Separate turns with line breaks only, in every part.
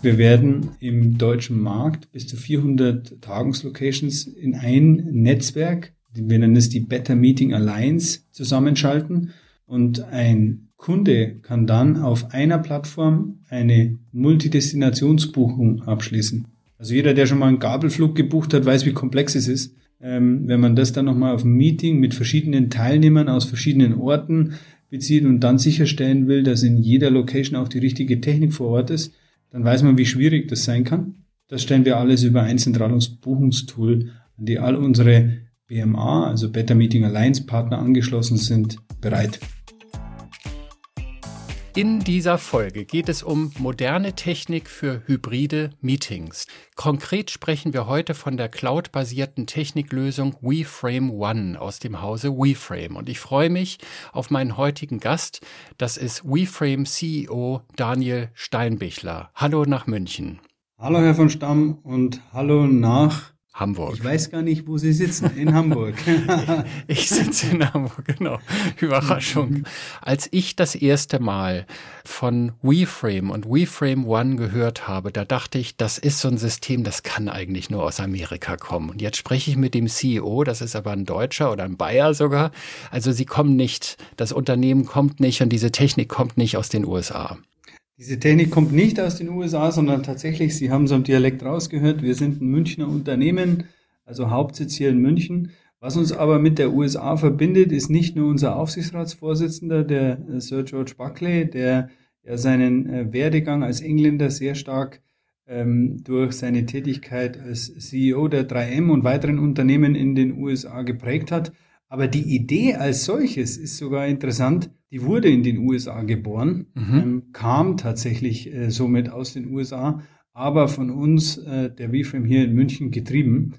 Wir werden im deutschen Markt bis zu 400 Tagungslocations in ein Netzwerk, wir nennen es die Better Meeting Alliance, zusammenschalten und ein Kunde kann dann auf einer Plattform eine Multidestinationsbuchung abschließen. Also jeder, der schon mal einen Gabelflug gebucht hat, weiß, wie komplex es ist. Ähm, wenn man das dann nochmal auf ein Meeting mit verschiedenen Teilnehmern aus verschiedenen Orten bezieht und dann sicherstellen will, dass in jeder Location auch die richtige Technik vor Ort ist, dann weiß man, wie schwierig das sein kann. Das stellen wir alles über ein zentrales Buchungstool, an die all unsere BMA, also Better Meeting Alliance Partner angeschlossen sind, bereit.
In dieser Folge geht es um moderne Technik für hybride Meetings. Konkret sprechen wir heute von der cloud-basierten Techniklösung WeFrame One aus dem Hause WeFrame. Und ich freue mich auf meinen heutigen Gast. Das ist WeFrame CEO Daniel Steinbichler. Hallo nach München.
Hallo Herr von Stamm und hallo nach
Hamburg.
Ich weiß gar nicht, wo Sie sitzen. In Hamburg.
ich sitze in Hamburg, genau. Überraschung. Als ich das erste Mal von WeFrame und WeFrame One gehört habe, da dachte ich, das ist so ein System, das kann eigentlich nur aus Amerika kommen. Und jetzt spreche ich mit dem CEO, das ist aber ein Deutscher oder ein Bayer sogar. Also sie kommen nicht, das Unternehmen kommt nicht und diese Technik kommt nicht aus den USA.
Diese Technik kommt nicht aus den USA, sondern tatsächlich, Sie haben es am Dialekt rausgehört, wir sind ein Münchner Unternehmen, also Hauptsitz hier in München. Was uns aber mit der USA verbindet, ist nicht nur unser Aufsichtsratsvorsitzender, der äh, Sir George Buckley, der ja seinen äh, Werdegang als Engländer sehr stark ähm, durch seine Tätigkeit als CEO der 3M und weiteren Unternehmen in den USA geprägt hat. Aber die Idee als solches ist sogar interessant, die wurde in den USA geboren, mhm. ähm, kam tatsächlich äh, somit aus den USA, aber von uns, äh, der WFM hier in München, getrieben.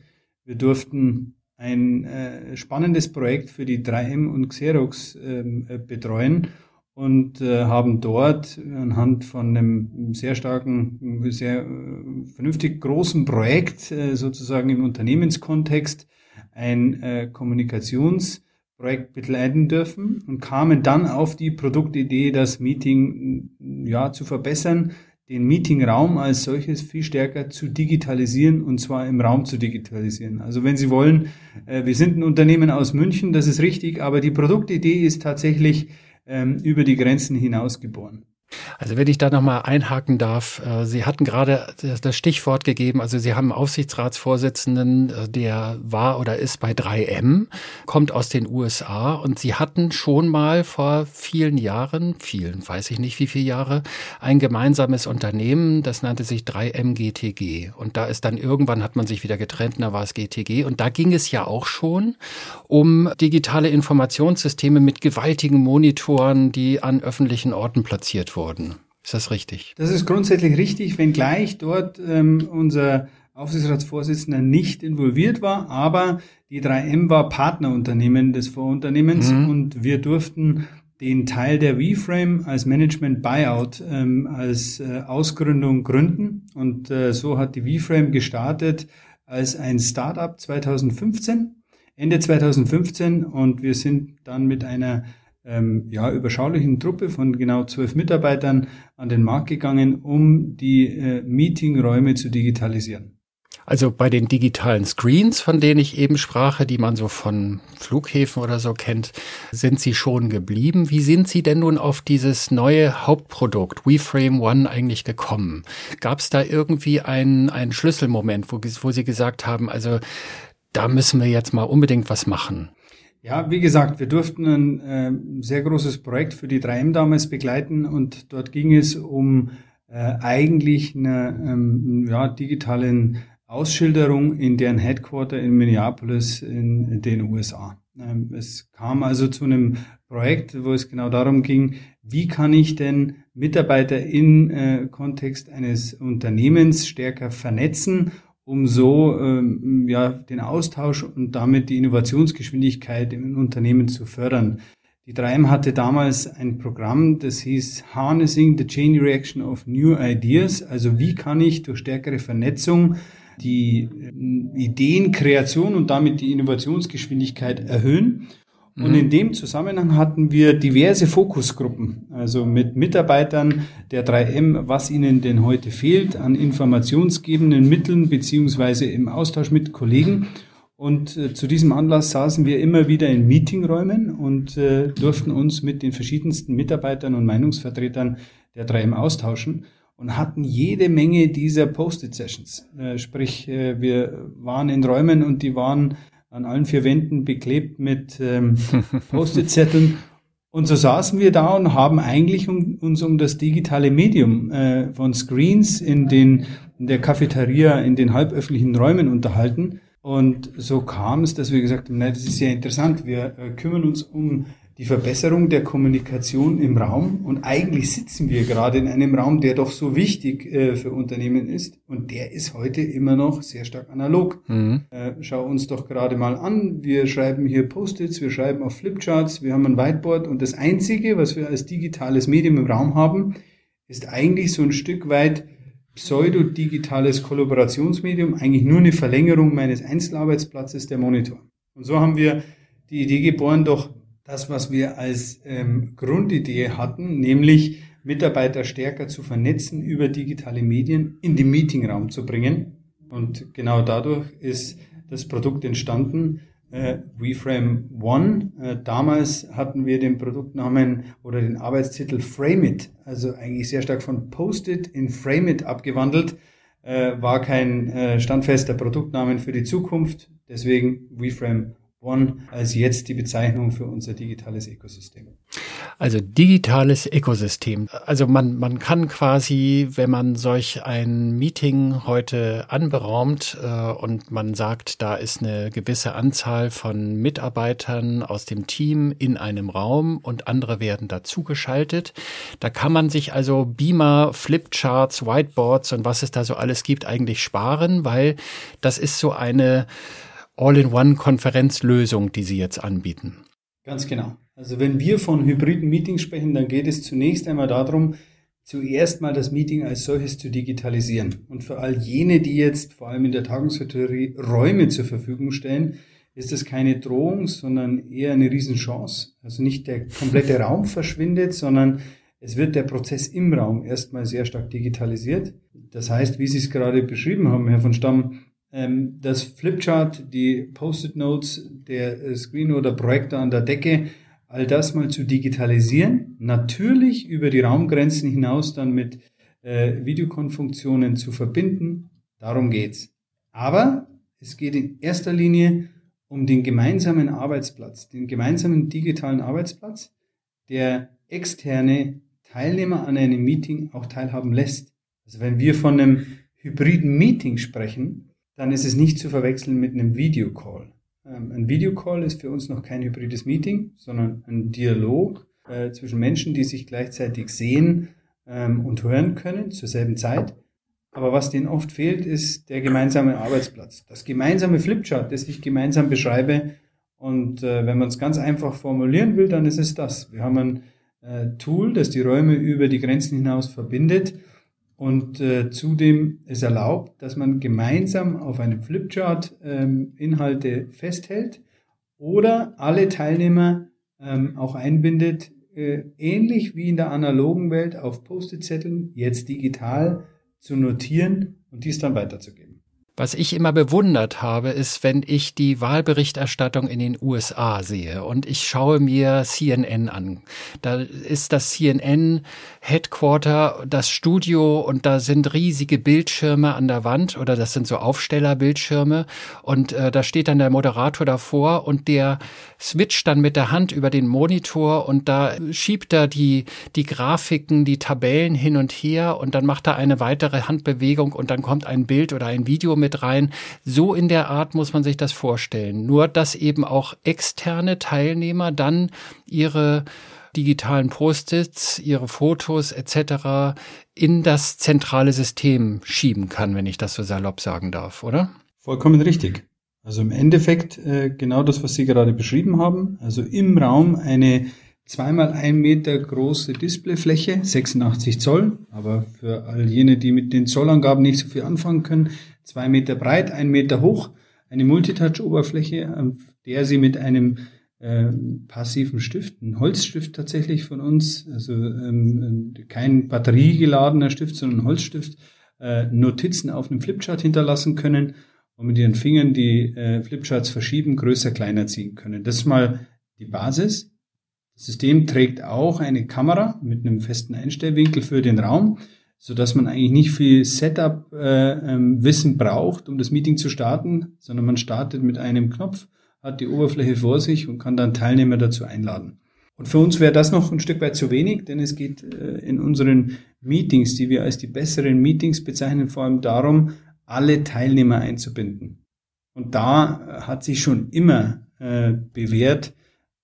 Wir durften ein äh, spannendes Projekt für die 3M und Xerox ähm, äh, betreuen und äh, haben dort anhand von einem sehr starken, sehr äh, vernünftig großen Projekt sozusagen im Unternehmenskontext ein äh, Kommunikations- Projekt begleiten dürfen und kamen dann auf die Produktidee, das Meeting ja zu verbessern, den Meetingraum als solches viel stärker zu digitalisieren und zwar im Raum zu digitalisieren. Also wenn Sie wollen, äh, wir sind ein Unternehmen aus München, das ist richtig, aber die Produktidee ist tatsächlich ähm, über die Grenzen hinaus geboren.
Also wenn ich da nochmal einhaken darf, äh, Sie hatten gerade das Stichwort gegeben, also Sie haben einen Aufsichtsratsvorsitzenden, äh, der war oder ist bei 3M, kommt aus den USA und Sie hatten schon mal vor vielen Jahren, vielen, weiß ich nicht wie viele Jahre, ein gemeinsames Unternehmen, das nannte sich 3M GTG und da ist dann irgendwann hat man sich wieder getrennt, da war es GTG und da ging es ja auch schon um digitale Informationssysteme mit gewaltigen Monitoren, die an öffentlichen Orten platziert wurden worden. Ist das richtig?
Das ist grundsätzlich richtig, wenngleich dort ähm, unser Aufsichtsratsvorsitzender nicht involviert war, aber die 3M war Partnerunternehmen des Vorunternehmens mhm. und wir durften den Teil der WeFrame als Management Buyout ähm, als äh, Ausgründung gründen und äh, so hat die WeFrame gestartet als ein Startup 2015, Ende 2015 und wir sind dann mit einer ähm, ja, überschaulichen Truppe von genau zwölf Mitarbeitern an den Markt gegangen, um die äh, Meetingräume zu digitalisieren.
Also bei den digitalen Screens, von denen ich eben sprach, die man so von Flughäfen oder so kennt, sind Sie schon geblieben. Wie sind Sie denn nun auf dieses neue Hauptprodukt WeFrame One eigentlich gekommen? Gab es da irgendwie einen, einen Schlüsselmoment, wo, wo Sie gesagt haben, also da müssen wir jetzt mal unbedingt was machen?
Ja, wie gesagt, wir durften ein äh, sehr großes Projekt für die 3M damals begleiten und dort ging es um äh, eigentlich eine ähm, ja, digitalen Ausschilderung in deren Headquarter in Minneapolis in den USA. Ähm, es kam also zu einem Projekt, wo es genau darum ging, wie kann ich denn Mitarbeiter in äh, Kontext eines Unternehmens stärker vernetzen um so ähm, ja, den Austausch und damit die Innovationsgeschwindigkeit im Unternehmen zu fördern. Die 3M hatte damals ein Programm, das hieß Harnessing the Chain Reaction of New Ideas. Also wie kann ich durch stärkere Vernetzung die äh, Ideenkreation und damit die Innovationsgeschwindigkeit erhöhen? Und in dem Zusammenhang hatten wir diverse Fokusgruppen, also mit Mitarbeitern der 3M, was ihnen denn heute fehlt an informationsgebenden Mitteln beziehungsweise im Austausch mit Kollegen. Und äh, zu diesem Anlass saßen wir immer wieder in Meetingräumen und äh, durften uns mit den verschiedensten Mitarbeitern und Meinungsvertretern der 3M austauschen und hatten jede Menge dieser Post-it-Sessions. Äh, sprich, äh, wir waren in Räumen und die waren an allen vier Wänden beklebt mit ähm, Post-it-Zetteln. Und so saßen wir da und haben eigentlich um, uns um das digitale Medium äh, von Screens in den in der Cafeteria, in den halböffentlichen Räumen unterhalten. Und so kam es, dass wir gesagt haben, nein, das ist sehr interessant. Wir äh, kümmern uns um die Verbesserung der Kommunikation im Raum. Und eigentlich sitzen wir gerade in einem Raum, der doch so wichtig äh, für Unternehmen ist. Und der ist heute immer noch sehr stark analog. Mhm. Äh, schau uns doch gerade mal an. Wir schreiben hier Post-its, wir schreiben auf Flipcharts, wir haben ein Whiteboard. Und das Einzige, was wir als digitales Medium im Raum haben, ist eigentlich so ein Stück weit pseudo-digitales Kollaborationsmedium, eigentlich nur eine Verlängerung meines Einzelarbeitsplatzes, der Monitor. Und so haben wir die Idee geboren, doch das, was wir als ähm, Grundidee hatten, nämlich Mitarbeiter stärker zu vernetzen über digitale Medien in den Meetingraum zu bringen. Und genau dadurch ist das Produkt entstanden, äh, WeFrame One. Äh, damals hatten wir den Produktnamen oder den Arbeitstitel Frame It, also eigentlich sehr stark von Post-it in Frame It abgewandelt. Äh, war kein äh, standfester Produktnamen für die Zukunft, deswegen WeFrame One als jetzt die Bezeichnung für unser digitales Ökosystem.
Also digitales Ökosystem. Also man, man kann quasi, wenn man solch ein Meeting heute anberaumt äh, und man sagt, da ist eine gewisse Anzahl von Mitarbeitern aus dem Team in einem Raum und andere werden dazugeschaltet, da kann man sich also Beamer, Flipcharts, Whiteboards und was es da so alles gibt eigentlich sparen, weil das ist so eine All-in-One-Konferenzlösung, die Sie jetzt anbieten.
Ganz genau. Also wenn wir von hybriden Meetings sprechen, dann geht es zunächst einmal darum, zuerst mal das Meeting als solches zu digitalisieren. Und für all jene, die jetzt vor allem in der Tagungshotellerie Räume zur Verfügung stellen, ist das keine Drohung, sondern eher eine Riesenchance. Also nicht der komplette Raum verschwindet, sondern es wird der Prozess im Raum erstmal sehr stark digitalisiert. Das heißt, wie Sie es gerade beschrieben haben, Herr von Stamm, das Flipchart, die Post-it-Notes, der äh, Screen oder Projektor an der Decke, all das mal zu digitalisieren, natürlich über die Raumgrenzen hinaus dann mit äh, Videokonfunktionen zu verbinden. Darum geht's. Aber es geht in erster Linie um den gemeinsamen Arbeitsplatz, den gemeinsamen digitalen Arbeitsplatz, der externe Teilnehmer an einem Meeting auch teilhaben lässt. Also wenn wir von einem hybriden Meeting sprechen, dann ist es nicht zu verwechseln mit einem Videocall. Ähm, ein Videocall ist für uns noch kein hybrides Meeting, sondern ein Dialog äh, zwischen Menschen, die sich gleichzeitig sehen ähm, und hören können zur selben Zeit. Aber was denen oft fehlt, ist der gemeinsame Arbeitsplatz. Das gemeinsame Flipchart, das ich gemeinsam beschreibe. Und äh, wenn man es ganz einfach formulieren will, dann ist es das. Wir haben ein äh, Tool, das die Räume über die Grenzen hinaus verbindet und äh, zudem es erlaubt, dass man gemeinsam auf einem Flipchart ähm, Inhalte festhält oder alle Teilnehmer ähm, auch einbindet, äh, ähnlich wie in der analogen Welt auf Post-it-Zetteln, jetzt digital zu notieren und dies dann weiterzugeben.
Was ich immer bewundert habe, ist, wenn ich die Wahlberichterstattung in den USA sehe und ich schaue mir CNN an. Da ist das CNN Headquarter, das Studio und da sind riesige Bildschirme an der Wand oder das sind so Aufstellerbildschirme und äh, da steht dann der Moderator davor und der switcht dann mit der Hand über den Monitor und da schiebt er die, die Grafiken, die Tabellen hin und her und dann macht er eine weitere Handbewegung und dann kommt ein Bild oder ein Video mit mit rein. So in der Art muss man sich das vorstellen. Nur, dass eben auch externe Teilnehmer dann ihre digitalen Post-its, ihre Fotos etc. in das zentrale System schieben kann, wenn ich das so salopp sagen darf, oder?
Vollkommen richtig. Also im Endeffekt äh, genau das, was Sie gerade beschrieben haben. Also im Raum eine zweimal ein Meter große Displayfläche, 86 Zoll, aber für all jene, die mit den Zollangaben nicht so viel anfangen können, zwei Meter breit, ein Meter hoch, eine Multitouch-Oberfläche, auf der Sie mit einem äh, passiven Stift, ein Holzstift tatsächlich von uns, also ähm, kein batteriegeladener Stift, sondern ein Holzstift, äh, Notizen auf einem Flipchart hinterlassen können und mit ihren Fingern die äh, Flipcharts verschieben, größer, kleiner ziehen können. Das ist mal die Basis. Das System trägt auch eine Kamera mit einem festen Einstellwinkel für den Raum, so dass man eigentlich nicht viel Setup-Wissen äh, ähm, braucht, um das Meeting zu starten, sondern man startet mit einem Knopf, hat die Oberfläche vor sich und kann dann Teilnehmer dazu einladen. Und für uns wäre das noch ein Stück weit zu wenig, denn es geht äh, in unseren Meetings, die wir als die besseren Meetings bezeichnen, vor allem darum, alle Teilnehmer einzubinden. Und da hat sich schon immer äh, bewährt,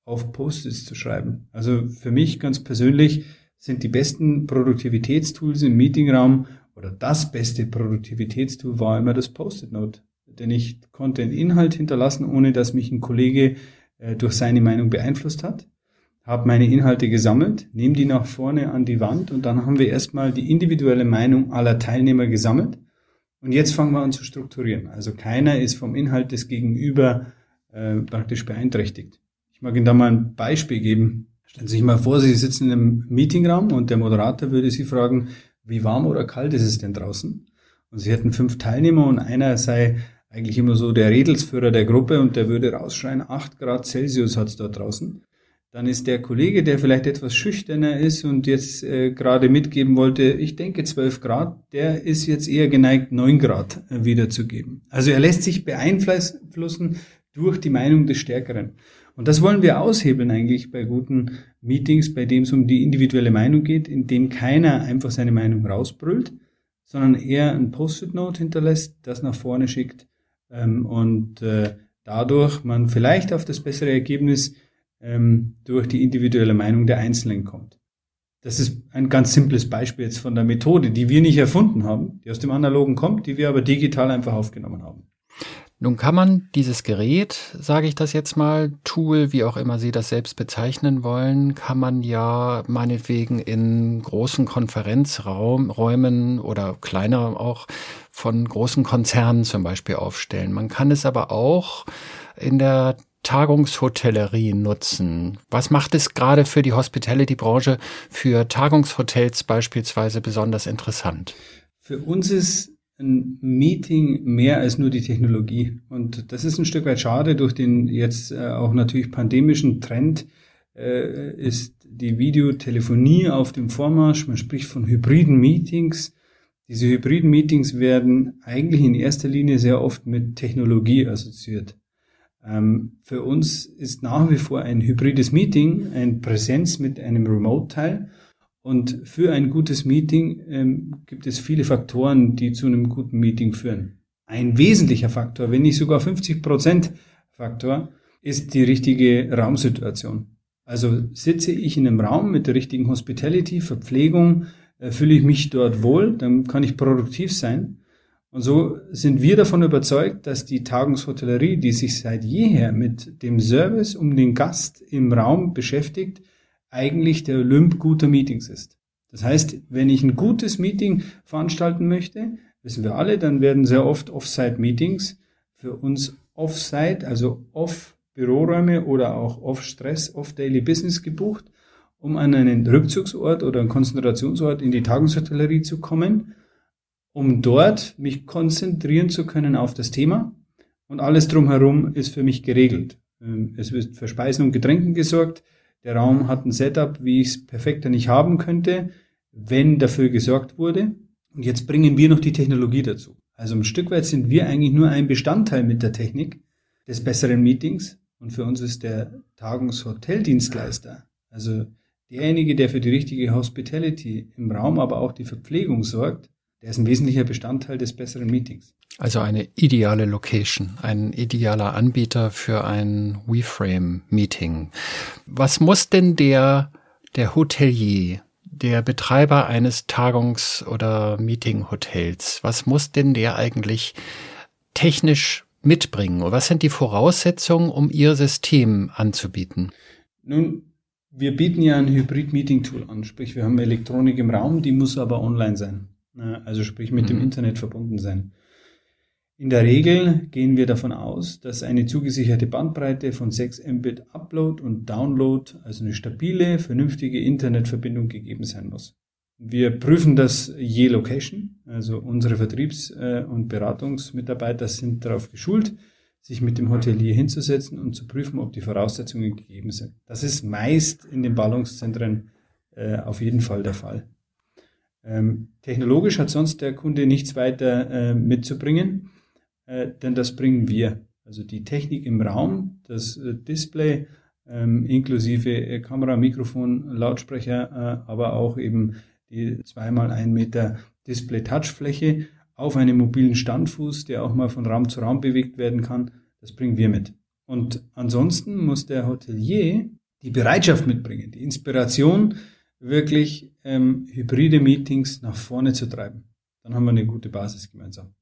auf Post-its zu schreiben. Also für mich ganz persönlich sind die besten Produktivitätstools im Meetingraum oder das beste Produktivitätstool war immer das Post-it-Note. Denn ich konnte einen Inhalt hinterlassen, ohne dass mich ein Kollege äh, durch seine Meinung beeinflusst hat. Habe meine Inhalte gesammelt, nehme die nach vorne an die Wand und dann haben wir erstmal die individuelle Meinung aller Teilnehmer gesammelt. Und jetzt fangen wir an zu strukturieren. Also keiner ist vom Inhalt des Gegenüber äh, praktisch beeinträchtigt. Ich mag Ihnen da mal ein Beispiel geben. Stellen Sie sich mal vor, Sie sitzen in einem Meetingraum und der Moderator würde Sie fragen, wie warm oder kalt ist es denn draußen? Und Sie hätten fünf Teilnehmer und einer sei eigentlich immer so der Redelsführer der Gruppe und der würde rausschreien, acht Grad Celsius hat es dort draußen. Dann ist der Kollege, der vielleicht etwas schüchterner ist und jetzt äh, gerade mitgeben wollte, ich denke zwölf Grad, der ist jetzt eher geneigt, neun Grad äh, wiederzugeben. Also er lässt sich beeinflussen durch die Meinung des Stärkeren. Und das wollen wir aushebeln eigentlich bei guten Meetings, bei dem es um die individuelle Meinung geht, in dem keiner einfach seine Meinung rausbrüllt, sondern eher ein Post-it-Note hinterlässt, das nach vorne schickt ähm, und äh, dadurch man vielleicht auf das bessere Ergebnis ähm, durch die individuelle Meinung der Einzelnen kommt. Das ist ein ganz simples Beispiel jetzt von der Methode, die wir nicht erfunden haben, die aus dem Analogen kommt, die wir aber digital einfach aufgenommen haben.
Nun kann man dieses Gerät, sage ich das jetzt mal, Tool, wie auch immer Sie das selbst bezeichnen wollen, kann man ja meinetwegen in großen Konferenzräumen oder kleiner auch von großen Konzernen zum Beispiel aufstellen. Man kann es aber auch in der Tagungshotellerie nutzen. Was macht es gerade für die Hospitality-Branche, für Tagungshotels beispielsweise besonders interessant?
Für uns ist ein Meeting mehr als nur die Technologie. Und das ist ein Stück weit schade. Durch den jetzt äh, auch natürlich pandemischen Trend äh, ist die Videotelefonie auf dem Vormarsch. Man spricht von hybriden Meetings. Diese hybriden Meetings werden eigentlich in erster Linie sehr oft mit Technologie assoziiert. Ähm, für uns ist nach wie vor ein hybrides Meeting ein Präsenz mit einem Remote-Teil und für ein gutes Meeting ähm, gibt es viele Faktoren, die zu einem guten Meeting führen. Ein wesentlicher Faktor, wenn nicht sogar 50 Prozent Faktor, ist die richtige Raumsituation. Also sitze ich in einem Raum mit der richtigen Hospitality, Verpflegung, äh, fühle ich mich dort wohl, dann kann ich produktiv sein. Und so sind wir davon überzeugt, dass die Tagungshotellerie, die sich seit jeher mit dem Service um den Gast im Raum beschäftigt, eigentlich der Olymp guter Meetings ist. Das heißt, wenn ich ein gutes Meeting veranstalten möchte, wissen wir alle, dann werden sehr oft Off-Site-Meetings für uns Off-Site, also Off-Büroräume oder auch Off-Stress, Off-Daily Business gebucht, um an einen Rückzugsort oder einen Konzentrationsort in die Tagungshotellerie zu kommen, um dort mich konzentrieren zu können auf das Thema und alles drumherum ist für mich geregelt. Ähm, es wird für Speisen und Getränken gesorgt, der Raum hat ein Setup, wie ich es perfekter nicht haben könnte, wenn dafür gesorgt wurde. Und jetzt bringen wir noch die Technologie dazu. Also ein Stück weit sind wir eigentlich nur ein Bestandteil mit der Technik des besseren Meetings. Und für uns ist der Tagungshoteldienstleister, also derjenige, der für die richtige Hospitality im Raum, aber auch die Verpflegung sorgt, der ist ein wesentlicher Bestandteil des besseren Meetings.
Also eine ideale Location, ein idealer Anbieter für ein WeFrame-Meeting. Was muss denn der, der Hotelier, der Betreiber eines Tagungs- oder Meeting-Hotels, was muss denn der eigentlich technisch mitbringen? Und was sind die Voraussetzungen, um Ihr System anzubieten?
Nun, wir bieten ja ein Hybrid-Meeting-Tool an, sprich wir haben Elektronik im Raum, die muss aber online sein. Also sprich mit mhm. dem Internet verbunden sein. In der Regel gehen wir davon aus, dass eine zugesicherte Bandbreite von 6 Mbit Upload und Download, also eine stabile, vernünftige Internetverbindung gegeben sein muss. Wir prüfen das je Location, also unsere Vertriebs- äh, und Beratungsmitarbeiter sind darauf geschult, sich mit dem Hotelier hinzusetzen und zu prüfen, ob die Voraussetzungen gegeben sind. Das ist meist in den Ballungszentren äh, auf jeden Fall der Fall. Ähm, technologisch hat sonst der Kunde nichts weiter äh, mitzubringen äh, denn das bringen wir. Also die Technik im Raum, das äh, Display ähm, inklusive äh, Kamera, Mikrofon, Lautsprecher, äh, aber auch eben die zweimal ein Meter Display-Touchfläche auf einem mobilen Standfuß, der auch mal von Raum zu Raum bewegt werden kann, das bringen wir mit. Und ansonsten muss der Hotelier die Bereitschaft mitbringen, die Inspiration, wirklich ähm, hybride Meetings nach vorne zu treiben. Dann haben wir eine gute Basis gemeinsam.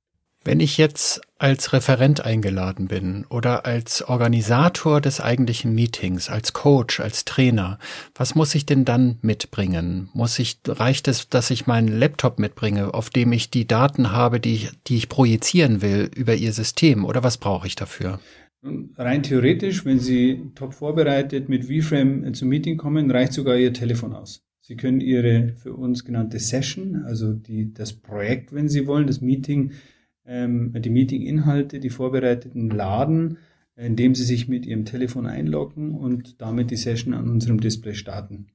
Wenn ich jetzt als Referent eingeladen bin oder als Organisator des eigentlichen Meetings, als Coach, als Trainer, was muss ich denn dann mitbringen? Muss ich, reicht es, dass ich meinen Laptop mitbringe, auf dem ich die Daten habe, die ich, die ich projizieren will über Ihr System oder was brauche ich dafür?
Rein theoretisch, wenn Sie top vorbereitet mit VFrame zum Meeting kommen, reicht sogar Ihr Telefon aus. Sie können Ihre für uns genannte Session, also die, das Projekt, wenn Sie wollen, das Meeting, ähm, die Meeting-Inhalte, die vorbereiteten laden, indem Sie sich mit Ihrem Telefon einloggen und damit die Session an unserem Display starten.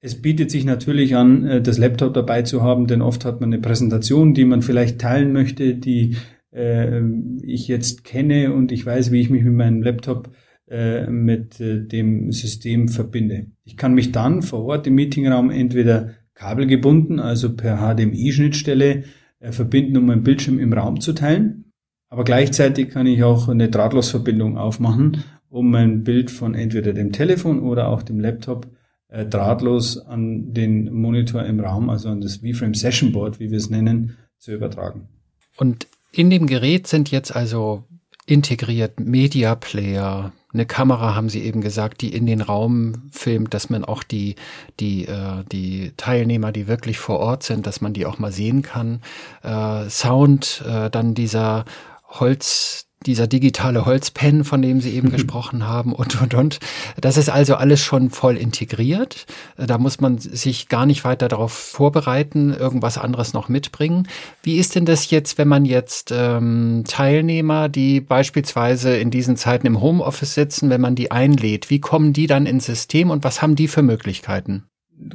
Es bietet sich natürlich an, äh, das Laptop dabei zu haben, denn oft hat man eine Präsentation, die man vielleicht teilen möchte, die äh, ich jetzt kenne und ich weiß, wie ich mich mit meinem Laptop äh, mit äh, dem System verbinde. Ich kann mich dann vor Ort im Meetingraum entweder kabelgebunden, also per HDMI-Schnittstelle äh, verbinden, um meinen Bildschirm im Raum zu teilen. Aber gleichzeitig kann ich auch eine Drahtlosverbindung aufmachen, um mein Bild von entweder dem Telefon oder auch dem Laptop äh, drahtlos an den Monitor im Raum, also an das VFrame Session Board, wie wir es nennen, zu übertragen.
Und in dem Gerät sind jetzt also integriert Media Player, eine Kamera, haben Sie eben gesagt, die in den Raum filmt, dass man auch die, die, äh, die Teilnehmer, die wirklich vor Ort sind, dass man die auch mal sehen kann. Äh, Sound, äh, dann dieser Holz, dieser digitale Holzpen, von dem Sie eben mhm. gesprochen haben und, und, und. Das ist also alles schon voll integriert. Da muss man sich gar nicht weiter darauf vorbereiten, irgendwas anderes noch mitbringen. Wie ist denn das jetzt, wenn man jetzt ähm, Teilnehmer, die beispielsweise in diesen Zeiten im Homeoffice sitzen, wenn man die einlädt, wie kommen die dann ins System und was haben die für Möglichkeiten?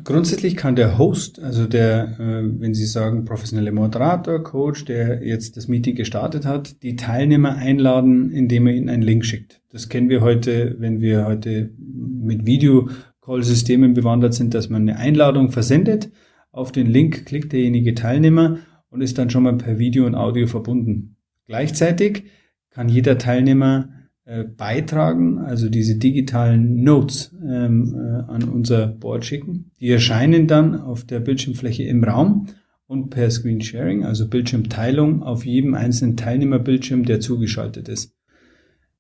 Grundsätzlich kann der Host, also der, äh, wenn Sie sagen, professionelle Moderator, Coach, der jetzt das Meeting gestartet hat, die Teilnehmer einladen, indem er ihnen einen Link schickt. Das kennen wir heute, wenn wir heute mit Video-Call-Systemen bewandert sind, dass man eine Einladung versendet. Auf den Link klickt derjenige Teilnehmer und ist dann schon mal per Video und Audio verbunden. Gleichzeitig kann jeder Teilnehmer äh, beitragen, also diese digitalen Notes ähm, äh, an unser Board schicken. Die erscheinen dann auf der Bildschirmfläche im Raum und per Screen Sharing, also Bildschirmteilung, auf jedem einzelnen Teilnehmerbildschirm, der zugeschaltet ist.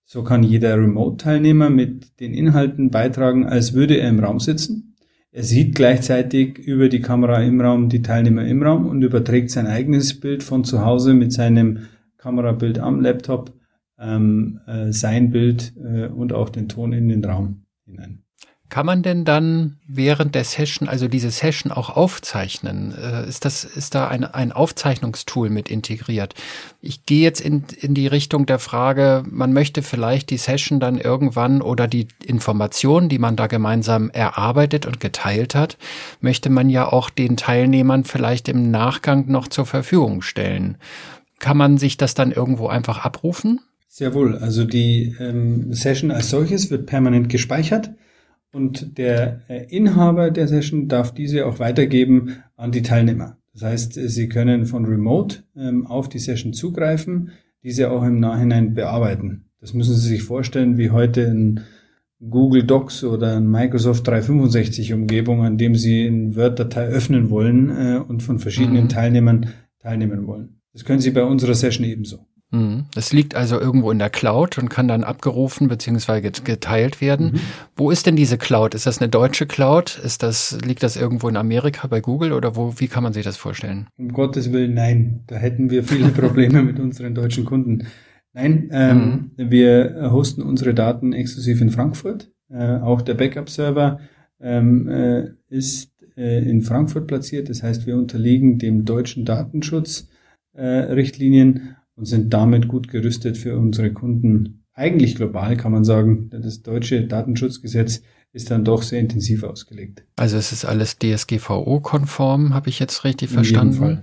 So kann jeder Remote-Teilnehmer mit den Inhalten beitragen, als würde er im Raum sitzen. Er sieht gleichzeitig über die Kamera im Raum die Teilnehmer im Raum und überträgt sein eigenes Bild von zu Hause mit seinem Kamerabild am Laptop ähm, äh, sein Bild äh, und auch den Ton in den Raum hinein.
Kann man denn dann während der Session, also diese Session auch aufzeichnen? Äh, ist das, ist da ein, ein Aufzeichnungstool mit integriert? Ich gehe jetzt in, in die Richtung der Frage, man möchte vielleicht die Session dann irgendwann oder die Informationen, die man da gemeinsam erarbeitet und geteilt hat, möchte man ja auch den Teilnehmern vielleicht im Nachgang noch zur Verfügung stellen. Kann man sich das dann irgendwo einfach abrufen?
Sehr wohl. Also die ähm, Session als solches wird permanent gespeichert und der äh, Inhaber der Session darf diese auch weitergeben an die Teilnehmer. Das heißt, Sie können von Remote ähm, auf die Session zugreifen, diese auch im Nachhinein bearbeiten. Das müssen Sie sich vorstellen, wie heute ein Google Docs oder ein Microsoft 365 Umgebung, an dem Sie eine Word-Datei öffnen wollen äh, und von verschiedenen mhm. Teilnehmern teilnehmen wollen. Das können Sie bei unserer Session ebenso.
Mhm. Es liegt also irgendwo in der Cloud und kann dann abgerufen bzw. geteilt werden. Mhm. Wo ist denn diese Cloud? Ist das eine deutsche Cloud? Ist das, liegt das irgendwo in Amerika bei Google oder wo, wie kann man sich das vorstellen?
Um Gottes Willen, nein. Da hätten wir viele Probleme mit unseren deutschen Kunden. Nein, ähm, mhm. wir hosten unsere Daten exklusiv in Frankfurt. Äh, auch der Backup-Server ähm, äh, ist äh, in Frankfurt platziert. Das heißt, wir unterliegen dem deutschen Datenschutzrichtlinien und sind damit gut gerüstet für unsere Kunden. Eigentlich global kann man sagen, das deutsche Datenschutzgesetz ist dann doch sehr intensiv ausgelegt.
Also es ist alles DSGVO-konform, habe ich jetzt richtig In verstanden? Jedem Fall.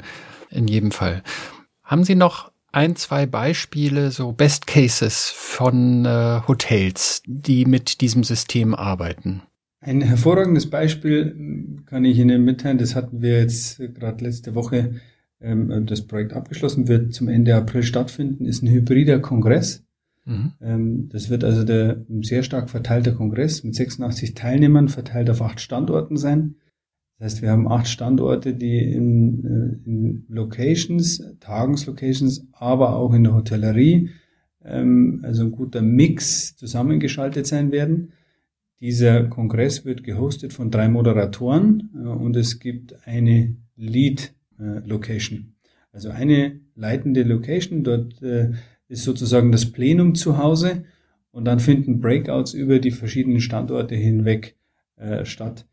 In jedem Fall. Haben Sie noch ein, zwei Beispiele, so Best Cases von äh, Hotels, die mit diesem System arbeiten?
Ein hervorragendes Beispiel kann ich Ihnen mitteilen, das hatten wir jetzt gerade letzte Woche ähm, das Projekt abgeschlossen wird, zum Ende April stattfinden, ist ein hybrider Kongress. Mhm. Ähm, das wird also der sehr stark verteilter Kongress mit 86 Teilnehmern verteilt auf acht Standorten sein. Das heißt, wir haben acht Standorte, die in, äh, in Locations, Tagungslocations, aber auch in der Hotellerie, ähm, also ein guter Mix zusammengeschaltet sein werden. Dieser Kongress wird gehostet von drei Moderatoren äh, und es gibt eine Lead äh, Location. Also eine leitende Location, dort äh, ist sozusagen das Plenum zu Hause und dann finden Breakouts über die verschiedenen Standorte hinweg äh, statt.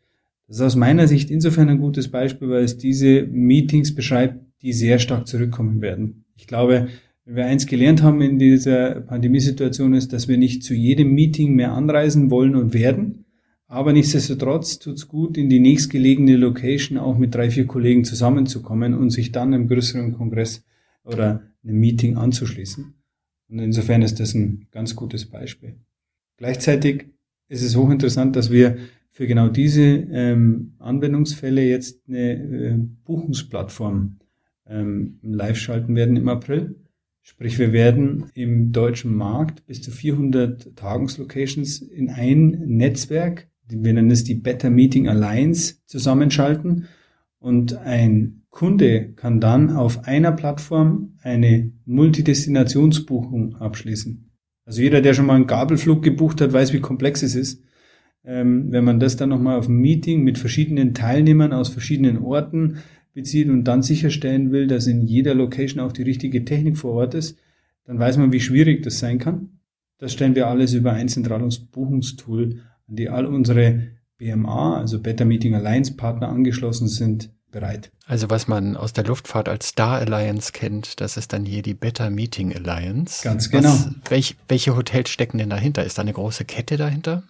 Das ist aus meiner Sicht insofern ein gutes Beispiel, weil es diese Meetings beschreibt, die sehr stark zurückkommen werden. Ich glaube, wenn wir eins gelernt haben in dieser Pandemiesituation ist, dass wir nicht zu jedem Meeting mehr anreisen wollen und werden, aber nichtsdestotrotz tut's gut, in die nächstgelegene Location auch mit drei, vier Kollegen zusammenzukommen und sich dann im größeren Kongress oder einem Meeting anzuschließen. Und insofern ist das ein ganz gutes Beispiel. Gleichzeitig ist es hochinteressant, dass wir für genau diese ähm, Anwendungsfälle jetzt eine äh, Buchungsplattform ähm, live schalten werden im April. Sprich, wir werden im deutschen Markt bis zu 400 Tagungslocations in ein Netzwerk wir nennen es die Better Meeting Alliance, zusammenschalten. Und ein Kunde kann dann auf einer Plattform eine Multidestinationsbuchung abschließen. Also jeder, der schon mal einen Gabelflug gebucht hat, weiß, wie komplex es ist. Ähm, wenn man das dann nochmal auf ein Meeting mit verschiedenen Teilnehmern aus verschiedenen Orten bezieht und dann sicherstellen will, dass in jeder Location auch die richtige Technik vor Ort ist, dann weiß man, wie schwierig das sein kann. Das stellen wir alles über ein zentrales Buchungstool an die all unsere BMA, also Better Meeting Alliance Partner angeschlossen sind, bereit.
Also was man aus der Luftfahrt als Star Alliance kennt, das ist dann hier die Better Meeting Alliance.
Ganz genau. Was,
welch, welche Hotels stecken denn dahinter? Ist da eine große Kette dahinter?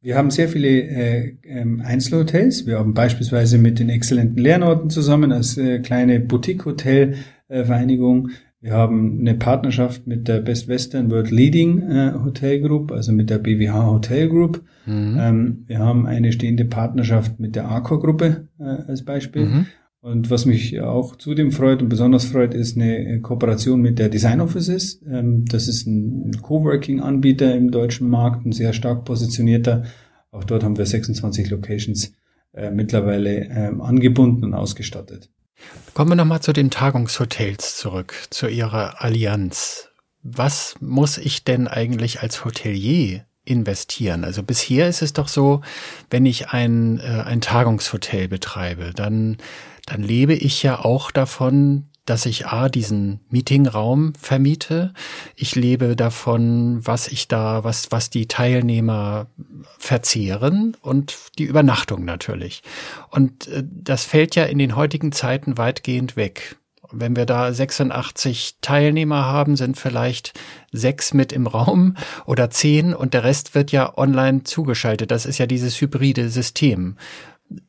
Wir haben sehr viele äh, ähm, Einzelhotels. Wir haben beispielsweise mit den exzellenten Lernorten zusammen als äh, kleine Boutique-Hotel-Vereinigung. Wir haben eine Partnerschaft mit der Best Western World Leading äh, Hotel Group, also mit der BWH Hotel Group. Mhm. Ähm, wir haben eine stehende Partnerschaft mit der Accor Gruppe äh, als Beispiel. Mhm. Und was mich auch zudem freut und besonders freut, ist eine Kooperation mit der Design Offices. Ähm, das ist ein Coworking-Anbieter im deutschen Markt, ein sehr stark positionierter. Auch dort haben wir 26 Locations äh, mittlerweile ähm, angebunden und ausgestattet.
Kommen wir nochmal zu den Tagungshotels zurück, zu Ihrer Allianz. Was muss ich denn eigentlich als Hotelier investieren? Also bisher ist es doch so, wenn ich ein, äh, ein Tagungshotel betreibe, dann, dann lebe ich ja auch davon, dass ich A, diesen Meetingraum vermiete. Ich lebe davon, was ich da, was, was die Teilnehmer verzehren und die Übernachtung natürlich. Und äh, das fällt ja in den heutigen Zeiten weitgehend weg. Wenn wir da 86 Teilnehmer haben, sind vielleicht sechs mit im Raum oder zehn und der Rest wird ja online zugeschaltet. Das ist ja dieses hybride System.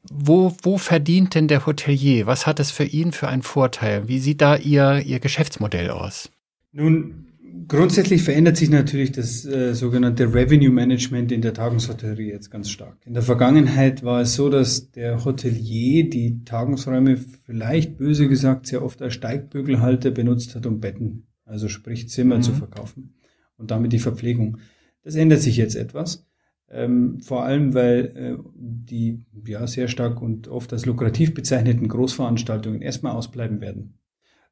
Wo, wo verdient denn der Hotelier? Was hat es für ihn für einen Vorteil? Wie sieht da Ihr, Ihr Geschäftsmodell aus?
Nun, grundsätzlich verändert sich natürlich das äh, sogenannte Revenue Management in der Tagungshotellerie jetzt ganz stark. In der Vergangenheit war es so, dass der Hotelier die Tagungsräume vielleicht böse gesagt sehr oft als Steigbügelhalter benutzt hat, um Betten, also sprich Zimmer mhm. zu verkaufen und damit die Verpflegung. Das ändert sich jetzt etwas. Ähm, vor allem, weil äh, die ja sehr stark und oft als lukrativ bezeichneten Großveranstaltungen erstmal ausbleiben werden.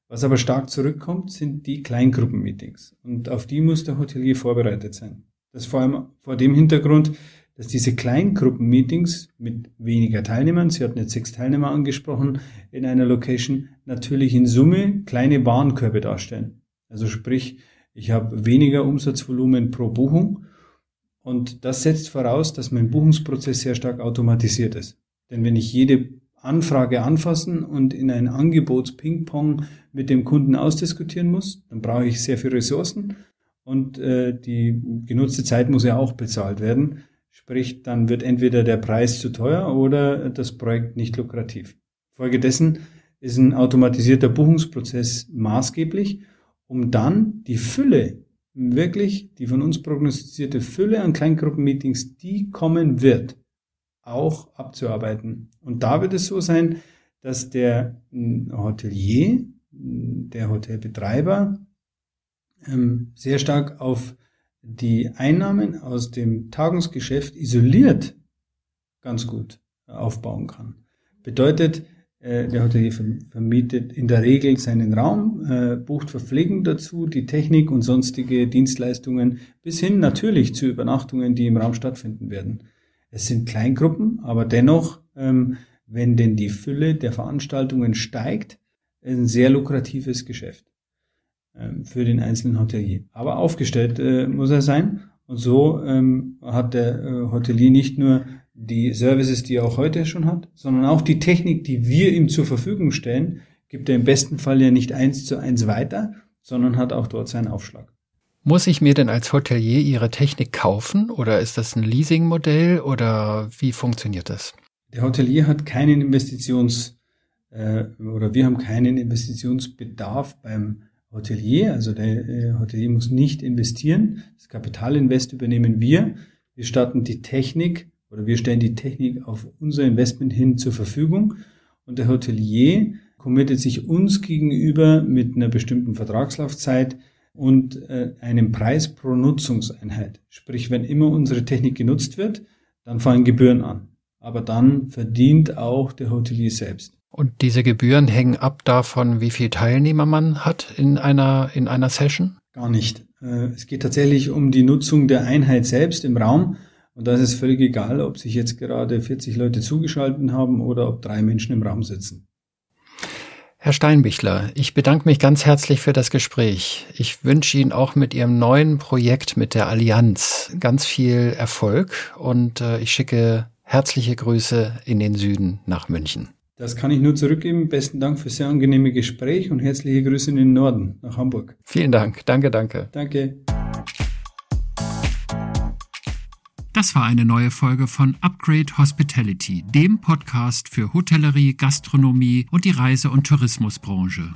Was aber stark zurückkommt, sind die Kleingruppenmeetings. Und auf die muss der Hotelier vorbereitet sein. Das vor allem vor dem Hintergrund, dass diese Kleingruppenmeetings mit weniger Teilnehmern, Sie hatten jetzt sechs Teilnehmer angesprochen, in einer Location natürlich in Summe kleine Warenkörbe darstellen. Also sprich, ich habe weniger Umsatzvolumen pro Buchung und das setzt voraus, dass mein Buchungsprozess sehr stark automatisiert ist. Denn wenn ich jede Anfrage anfassen und in ein Angebots-Ping-Pong mit dem Kunden ausdiskutieren muss, dann brauche ich sehr viel Ressourcen und äh, die genutzte Zeit muss ja auch bezahlt werden. Sprich, dann wird entweder der Preis zu teuer oder das Projekt nicht lukrativ. Folgedessen ist ein automatisierter Buchungsprozess maßgeblich, um dann die Fülle, wirklich die von uns prognostizierte Fülle an Kleingruppenmeetings, die kommen wird, auch abzuarbeiten. Und da wird es so sein, dass der Hotelier, der Hotelbetreiber, ähm, sehr stark auf die Einnahmen aus dem Tagungsgeschäft isoliert ganz gut aufbauen kann. Bedeutet, äh, der Hotelier vermietet in der Regel seinen Raum, äh, bucht Verpflegung dazu, die Technik und sonstige Dienstleistungen bis hin natürlich zu Übernachtungen, die im Raum stattfinden werden. Es sind Kleingruppen, aber dennoch, ähm, wenn denn die Fülle der Veranstaltungen steigt, ein sehr lukratives Geschäft. Ähm, für den einzelnen Hotelier. Aber aufgestellt äh, muss er sein. Und so ähm, hat der äh, Hotelier nicht nur die Services, die er auch heute schon hat, sondern auch die Technik, die wir ihm zur Verfügung stellen, gibt er im besten Fall ja nicht eins zu eins weiter, sondern hat auch dort seinen Aufschlag.
Muss ich mir denn als Hotelier Ihre Technik kaufen oder ist das ein Leasingmodell oder wie funktioniert das?
Der Hotelier hat keinen Investitions- äh, oder wir haben keinen Investitionsbedarf beim Hotelier, also der äh, Hotelier muss nicht investieren. Das Kapitalinvest übernehmen wir. Wir starten die Technik oder wir stellen die Technik auf unser Investment hin zur Verfügung und der Hotelier committet sich uns gegenüber mit einer bestimmten Vertragslaufzeit und äh, einem Preis pro Nutzungseinheit. Sprich, wenn immer unsere Technik genutzt wird, dann fallen Gebühren an. Aber dann verdient auch der Hotelier selbst.
Und diese Gebühren hängen ab davon, wie viel Teilnehmer man hat in einer, in einer Session?
Gar nicht. Äh, es geht tatsächlich um die Nutzung der Einheit selbst im Raum. Und da ist es völlig egal, ob sich jetzt gerade 40 Leute zugeschaltet haben oder ob drei Menschen im Raum sitzen.
Herr Steinbichler, ich bedanke mich ganz herzlich für das Gespräch. Ich wünsche Ihnen auch mit Ihrem neuen Projekt mit der Allianz ganz viel Erfolg und äh, ich schicke herzliche Grüße in den Süden nach München.
Das kann ich nur zurückgeben. Besten Dank für sehr angenehme Gespräch und herzliche Grüße in den Norden, nach Hamburg.
Vielen Dank. Danke, danke.
Danke.
Das war eine neue Folge von Upgrade Hospitality, dem Podcast für Hotellerie, Gastronomie und die Reise- und Tourismusbranche.